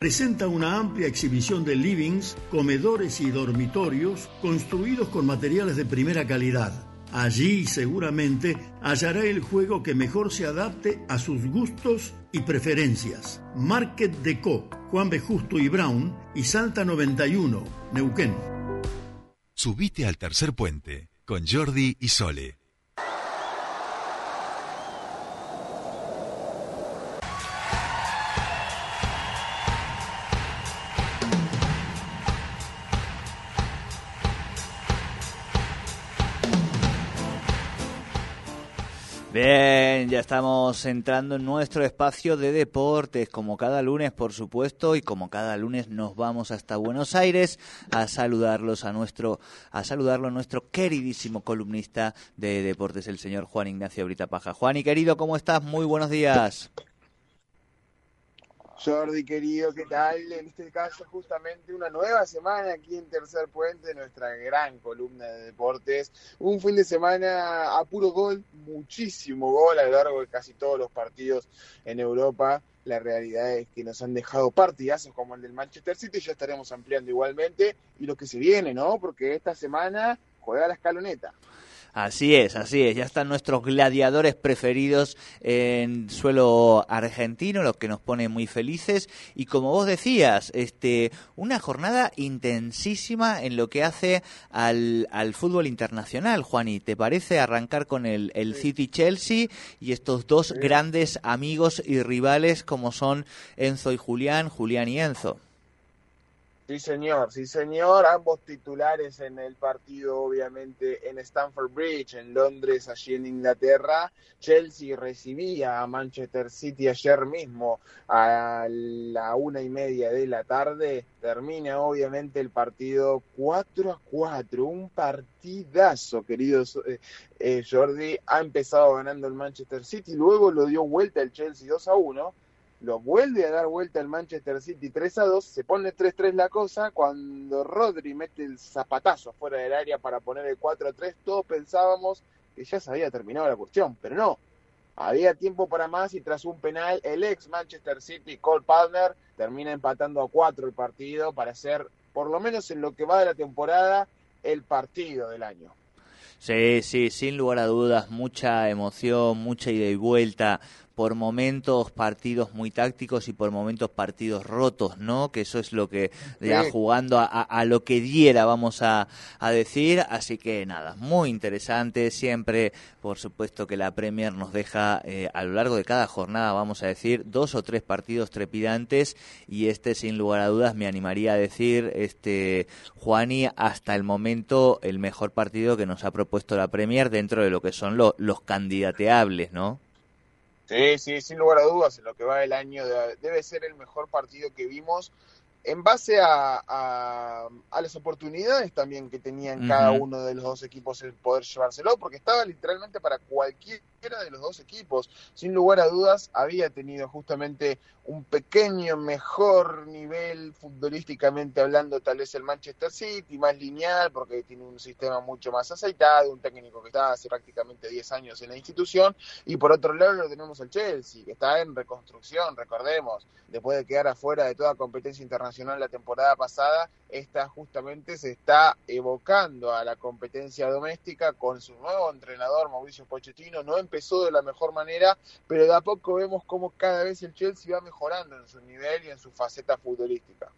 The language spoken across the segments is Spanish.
presenta una amplia exhibición de livings, comedores y dormitorios construidos con materiales de primera calidad. Allí seguramente hallará el juego que mejor se adapte a sus gustos y preferencias. Market Deco, Juan B. Justo y Brown y Salta 91, Neuquén. Subite al tercer puente con Jordi y Sole. Bien, ya estamos entrando en nuestro espacio de deportes, como cada lunes, por supuesto, y como cada lunes nos vamos hasta Buenos Aires a saludarlos a nuestro, a saludarlo a nuestro queridísimo columnista de deportes, el señor Juan Ignacio Brita Paja. Juan y querido, ¿cómo estás? Muy buenos días. Jordi, querido, ¿qué tal? En este caso, justamente una nueva semana aquí en Tercer Puente, nuestra gran columna de deportes. Un fin de semana a puro gol, muchísimo gol a lo largo de casi todos los partidos en Europa. La realidad es que nos han dejado partidazos como el del Manchester City, ya estaremos ampliando igualmente. Y lo que se viene, ¿no? Porque esta semana juega la escaloneta. Así es, así es. Ya están nuestros gladiadores preferidos en suelo argentino, lo que nos pone muy felices. Y como vos decías, este, una jornada intensísima en lo que hace al, al fútbol internacional, Juani. ¿Te parece arrancar con el, el City Chelsea y estos dos grandes amigos y rivales como son Enzo y Julián, Julián y Enzo? Sí, señor, sí, señor. Ambos titulares en el partido, obviamente, en Stamford Bridge, en Londres, allí en Inglaterra. Chelsea recibía a Manchester City ayer mismo a la una y media de la tarde. Termina, obviamente, el partido 4 a 4. Un partidazo, querido eh, eh, Jordi. Ha empezado ganando el Manchester City, luego lo dio vuelta el Chelsea 2 a 1 lo vuelve a dar vuelta el Manchester City 3 a 2, se pone 3-3 la cosa, cuando Rodri mete el zapatazo fuera del área para poner el 4 a 3, todos pensábamos que ya se había terminado la cuestión, pero no, había tiempo para más y tras un penal, el ex Manchester City, Cole Palmer, termina empatando a 4 el partido para ser, por lo menos en lo que va de la temporada, el partido del año. Sí, sí, sin lugar a dudas, mucha emoción, mucha ida y vuelta, por momentos partidos muy tácticos y por momentos partidos rotos, ¿no? Que eso es lo que ya jugando a, lo que diera, vamos a, decir. Así que nada, muy interesante. Siempre, por supuesto, que la Premier nos deja eh, a lo largo de cada jornada, vamos a decir, dos o tres partidos trepidantes y este, sin lugar a dudas, me animaría a decir, este Juani, hasta el momento el mejor partido que nos ha propuesto la Premier dentro de lo que son los candidateables, ¿no? Sí, sí, sin lugar a dudas, en lo que va el año debe ser el mejor partido que vimos en base a, a, las oportunidades también que tenían cada uno de los dos equipos el poder llevárselo, porque estaba literalmente para cualquiera de los dos equipos. Sin lugar a dudas, había tenido justamente un pequeño mejor nivel futbolísticamente hablando, tal vez el Manchester City, más lineal, porque tiene un sistema mucho más aceitado, un técnico que está hace prácticamente 10 años en la institución, y por otro lado lo tenemos el Chelsea, que está en reconstrucción, recordemos, después de quedar afuera de toda competencia internacional la temporada pasada, esta justamente se está evocando a la competencia doméstica con su nuevo entrenador Mauricio Pochettino, no empezó de la mejor manera, pero de a poco vemos cómo cada vez el Chelsea va mejor mejorando en su nivel y en su faceta futbolística.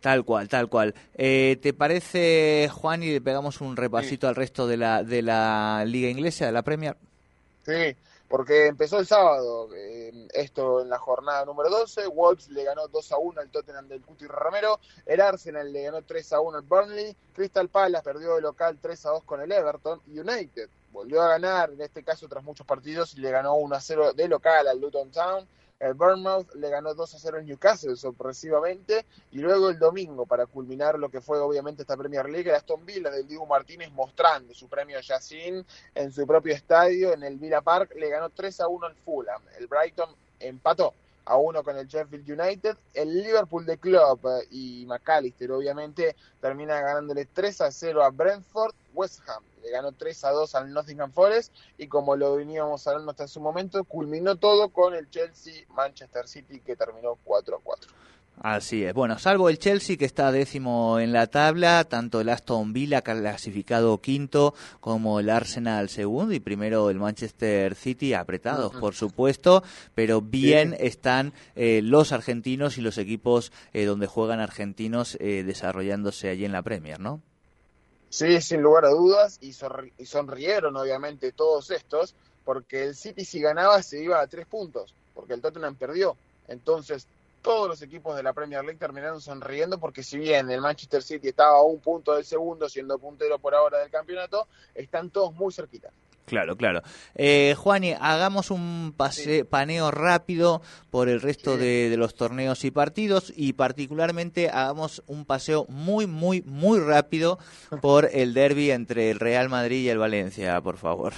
Tal cual, tal cual. Eh, ¿Te parece, Juan, y le pegamos un repasito al resto de la, de la Liga Inglesa, de la Premier? Sí, porque empezó el sábado, eh, esto en la jornada número 12, Wolves le ganó 2 a 1 al Tottenham del Cuti Romero, el Arsenal le ganó 3 a 1 al Burnley, Crystal Palace perdió de local 3 a 2 con el Everton, United volvió a ganar, en este caso tras muchos partidos, y le ganó 1 a 0 de local al Luton Town, el Bournemouth le ganó 2 a 0 en Newcastle sorpresivamente y luego el domingo para culminar lo que fue obviamente esta Premier League el Aston Villa del Diego Martínez mostrando su premio Yacine en su propio estadio en el Villa Park le ganó 3 a 1 al Fulham. El Brighton empató a uno con el Sheffield United. El Liverpool de Klopp eh, y McAllister, obviamente, termina ganándole 3 a 0 a Brentford. West Ham le ganó 3 a 2 al Nottingham Forest y como lo veníamos hablando hasta ese momento, culminó todo con el Chelsea Manchester City que terminó 4 a 4. Así es. Bueno, salvo el Chelsea que está décimo en la tabla, tanto el Aston Villa clasificado quinto como el Arsenal segundo y primero el Manchester City apretados, por supuesto, pero bien están eh, los argentinos y los equipos eh, donde juegan argentinos eh, desarrollándose allí en la Premier, ¿no? Sí, sin lugar a dudas y, y sonrieron obviamente todos estos porque el City si ganaba se iba a tres puntos porque el Tottenham perdió. Entonces todos los equipos de la Premier League terminaron sonriendo porque si bien el Manchester City estaba a un punto del segundo, siendo puntero por ahora del campeonato, están todos muy cerquita. Claro, claro. Eh, Juani, hagamos un pase, paneo rápido por el resto de, de, los torneos y partidos y particularmente hagamos un paseo muy, muy, muy rápido por el derby entre el Real Madrid y el Valencia, por favor.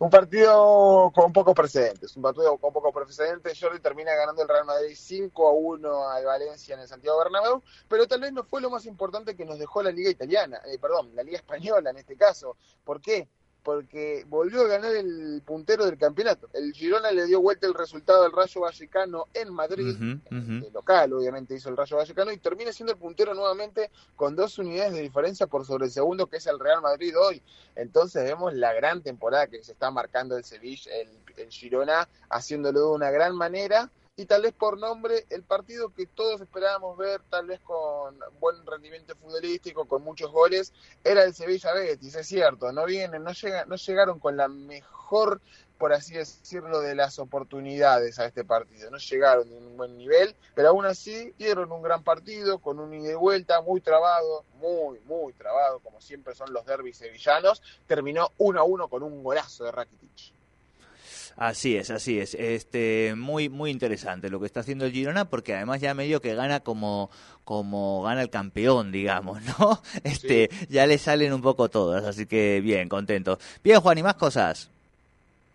Un partido con pocos precedentes, un partido con pocos precedentes. Jordi termina ganando el Real Madrid 5 a 1 al Valencia en el Santiago Bernabéu, pero tal vez no fue lo más importante que nos dejó la Liga Italiana, eh, perdón, la Liga Española en este caso. ¿Por qué? Porque volvió a ganar el puntero del campeonato. El Girona le dio vuelta el resultado del Rayo Vallecano en Madrid, El local obviamente hizo el Rayo Vallecano, y termina siendo el puntero nuevamente con dos unidades de diferencia por sobre el segundo, que es el Real Madrid hoy. Entonces vemos la gran temporada que se está marcando el Sevilla, el, el Girona, haciéndolo de una gran manera y tal vez por nombre el partido que todos esperábamos ver, tal vez con buen rendimiento futbolístico, con muchos goles, era el Sevilla Betis, es cierto, no vienen, no llegan, no llegaron con la mejor, por así decirlo, de las oportunidades a este partido, no llegaron en un buen nivel, pero aún así dieron un gran partido con un ida y vuelta muy trabado, muy, muy trabado, como siempre son los derbis sevillanos, terminó 1 a 1 con un golazo de Rakitic. Así es, así es. Este, muy, muy interesante lo que está haciendo el Girona, porque además ya medio que gana como, como gana el campeón, digamos, ¿no? Este, ya le salen un poco todas, así que bien, contento. Bien, Juan, ¿y más cosas?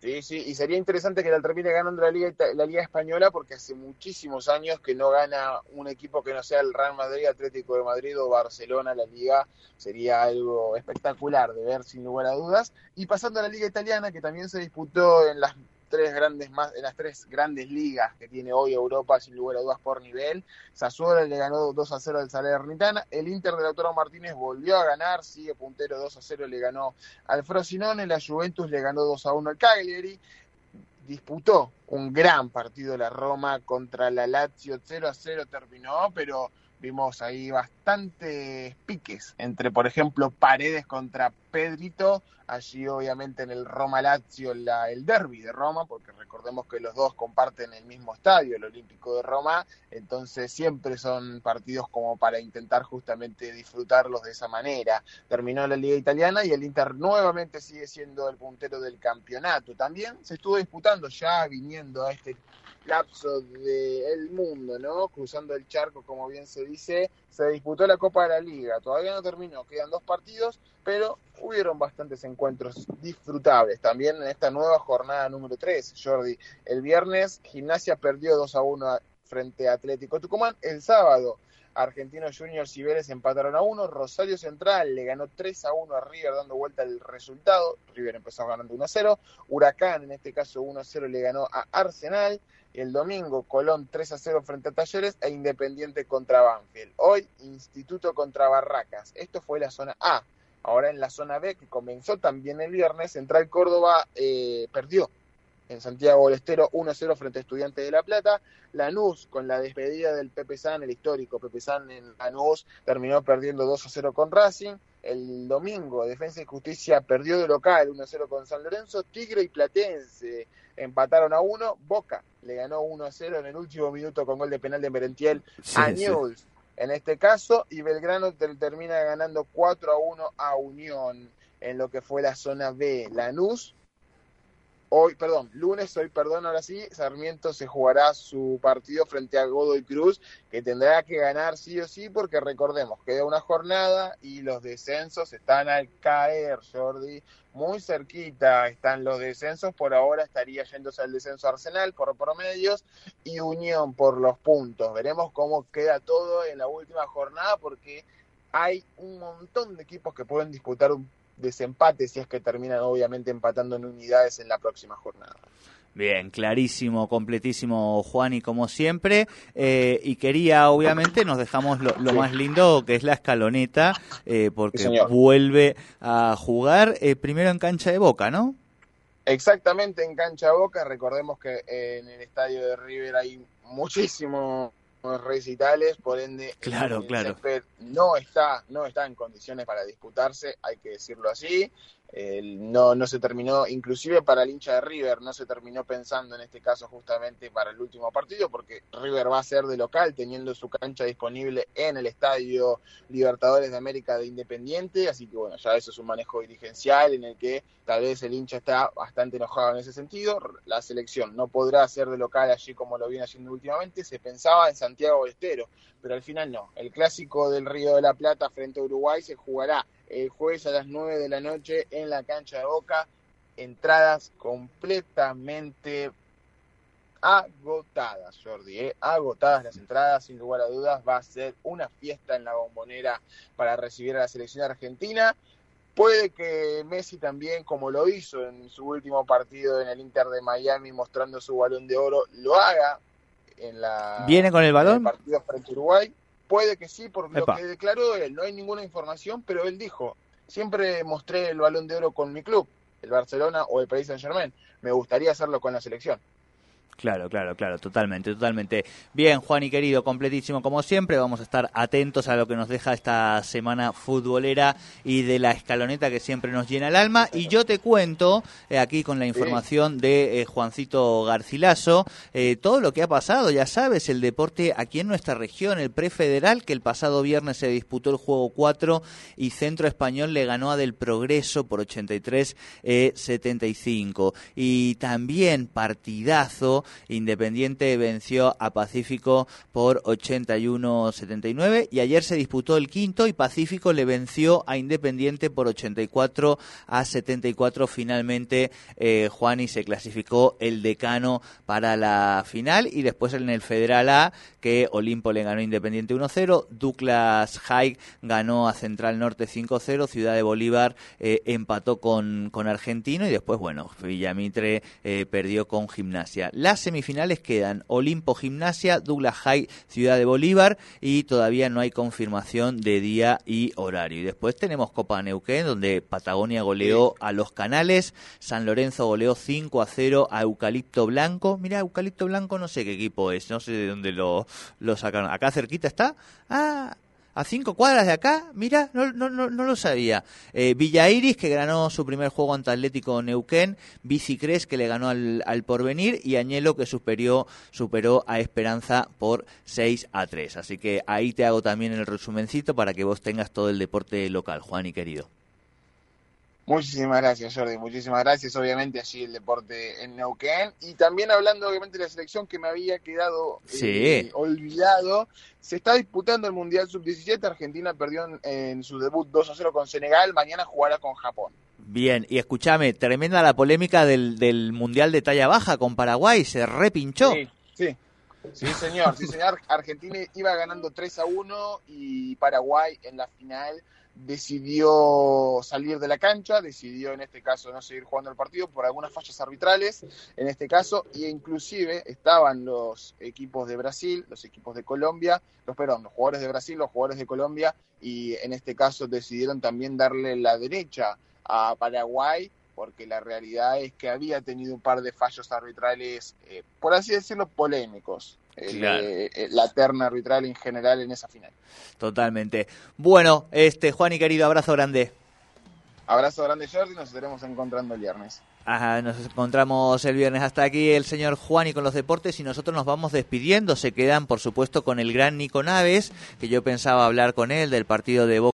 Sí, sí, y sería interesante que la termine ganando la Liga, la Liga Española porque hace muchísimos años que no gana un equipo que no sea el Real Madrid, Atlético de Madrid o Barcelona la Liga. Sería algo espectacular de ver sin lugar a dudas. Y pasando a la Liga Italiana que también se disputó en las tres grandes las tres grandes ligas que tiene hoy Europa, sin lugar a dudas por nivel. Sassuolo le ganó 2 a 0 al Salernitana. El Inter de Lautaro Martínez volvió a ganar, sigue puntero 2 a 0, le ganó al Frosinone. La Juventus le ganó 2 a 1 al Cagliari. Disputó un gran partido la Roma contra la Lazio, 0 a 0 terminó, pero vimos ahí bastantes piques entre, por ejemplo, Paredes contra Pedrito, allí obviamente en el Roma Lazio el derby de Roma, porque recordemos que los dos comparten el mismo estadio, el Olímpico de Roma, entonces siempre son partidos como para intentar justamente disfrutarlos de esa manera. Terminó la Liga Italiana y el Inter nuevamente sigue siendo el puntero del campeonato. También se estuvo disputando ya viniendo a este lapso del mundo, ¿no? Cruzando el charco, como bien se dice, se disputó la Copa de la Liga. Todavía no terminó, quedan dos partidos, pero hubieron bastantes encuentros disfrutables también en esta nueva jornada número 3, Jordi. El viernes, Gimnasia perdió 2 a 1 frente a Atlético Tucumán. El sábado, Argentinos Juniors y Vélez empataron a 1. Rosario Central le ganó 3 a 1 a River, dando vuelta el resultado. River empezó ganando 1 a 0. Huracán, en este caso 1 a 0, le ganó a Arsenal. El domingo, Colón 3 a 0 frente a Talleres e Independiente contra Banfield. Hoy, Instituto contra Barracas. Esto fue la zona A. Ahora en la zona B, que comenzó también el viernes, Central Córdoba eh, perdió en Santiago del Estero 1-0 frente a Estudiantes de La Plata. Lanús, con la despedida del Pepe San, el histórico Pepe San en Lanús, terminó perdiendo 2-0 con Racing. El domingo, Defensa y Justicia perdió de local 1-0 con San Lorenzo. Tigre y Platense empataron a 1. Boca le ganó 1-0 en el último minuto con gol de penal de Merentiel a News. En este caso, y Belgrano termina ganando 4 a 1 a Unión en lo que fue la zona B. Lanús hoy, perdón, lunes, hoy, perdón, ahora sí, Sarmiento se jugará su partido frente a Godoy Cruz, que tendrá que ganar sí o sí, porque recordemos, queda una jornada y los descensos están al caer, Jordi, muy cerquita están los descensos, por ahora estaría yéndose al descenso Arsenal por promedios y Unión por los puntos. Veremos cómo queda todo en la última jornada, porque hay un montón de equipos que pueden disputar un desempate si es que terminan obviamente empatando en unidades en la próxima jornada. Bien, clarísimo, completísimo, Juan, y como siempre. Eh, y quería, obviamente, nos dejamos lo, más lindo, que es la escaloneta, eh, porque vuelve a jugar eh, primero en cancha de boca, ¿no? Exactamente, en cancha de boca. Recordemos que en el estadio de River hay muchísimos recitales, por ende, claro, claro. no está, no está en condiciones para disputarse, hay que decirlo así no, no se terminó, inclusive para el hincha de River, no se terminó pensando en este caso justamente para el último partido, porque River va a ser de local, teniendo su cancha disponible en el Estadio Libertadores de América de Independiente, así que bueno, ya eso es un manejo dirigencial en el que tal vez el hincha está bastante enojado en ese sentido, la selección no podrá ser de local allí como lo viene haciendo últimamente, se pensaba en Santiago del Estero, pero al final no, el clásico del Río de la Plata frente a Uruguay se jugará el jueves a las 9 de la noche en la cancha de Boca. Entradas completamente agotadas, Jordi, ¿eh? agotadas las entradas, sin lugar a dudas, va a ser una fiesta en la bombonera para recibir a la selección argentina. Puede que Messi también, como lo hizo en su último partido en el Inter de Miami, mostrando su balón de oro, lo haga en la ¿Viene con el balón? partido frente a Uruguay. Puede que sí, por lo que declaró él. No hay ninguna información, pero él dijo, siempre mostré el balón de oro con mi club, el Barcelona o el Paris Saint Germain. Me gustaría hacerlo con la selección. Claro, claro, claro, totalmente, totalmente. Bien, Juan y querido, completísimo como siempre. Vamos a estar atentos a lo que nos deja esta semana futbolera y de la escaloneta que siempre nos llena el alma. Y yo te cuento, eh, aquí con la información de eh, Juancito Garcilaso, eh, todo lo que ha pasado, ya sabes, el deporte aquí en nuestra región, el prefederal, que el pasado viernes se disputó el juego 4 y Centro Español le ganó a Del Progreso por 83-75. y también partidazo Independiente venció a Pacífico por 81-79 y ayer se disputó el quinto y Pacífico le venció a Independiente por 84 a 74. Finalmente eh, Juani se clasificó el decano para la final y después en el Federal A que Olimpo le ganó Independiente 1-0, Douglas High ganó a Central Norte 5-0, Ciudad de Bolívar eh, empató con, con Argentino y después, bueno, Villamitre eh, perdió con Gimnasia. Semifinales quedan Olimpo Gimnasia, Douglas High, Ciudad de Bolívar y todavía no hay confirmación de día y horario. Y después tenemos Copa Neuquén, donde Patagonia goleó a los Canales, San Lorenzo goleó 5 a 0 a Eucalipto Blanco. Mira, Eucalipto Blanco no sé qué equipo es, no sé de dónde lo, lo sacaron. Acá cerquita está. Ah, a cinco cuadras de acá, mira, no, no, no, no lo sabía. Eh, Villa Iris, que ganó su primer juego ante Atlético Neuquén, Bicicres, que le ganó al, al Porvenir, y Añelo, que superó, superó a Esperanza por 6 a 3. Así que ahí te hago también el resumencito para que vos tengas todo el deporte local, Juan y querido. Muchísimas gracias, Jordi. Muchísimas gracias. Obviamente, allí el deporte en Neuquén. Y también hablando, obviamente, de la selección que me había quedado eh, olvidado. Se está disputando el Mundial Sub-17. Argentina perdió en, su debut 2 a 0 con Senegal. Mañana jugará con Japón. Bien, y escúchame, tremenda la polémica del, del Mundial de talla baja con Paraguay. Se repinchó. Sí, sí. Sí, señor. Sí, señor. Argentina iba ganando 3 a 1 y Paraguay en la final decidió salir de la cancha, decidió en este caso no seguir jugando el partido por algunas fallas arbitrales, en este caso, y inclusive estaban los equipos de Brasil, los equipos de Colombia, los perdón, los jugadores de Brasil, los jugadores de Colombia, y en este caso decidieron también darle la derecha a Paraguay, porque la realidad es que había tenido un par de fallos arbitrales, eh, por así decirlo, polémicos. Eh, eh, la terna arbitral en general en esa final. Totalmente. Bueno, este Juan y querido, abrazo grande. Abrazo grande Jordi, nos estaremos encontrando el viernes. Ajá, nos encontramos el viernes. Hasta aquí el señor Juan y con los deportes y nosotros nos vamos despidiendo. Se quedan, por supuesto, con el gran Nico Naves, que yo pensaba hablar con él del partido de Boca.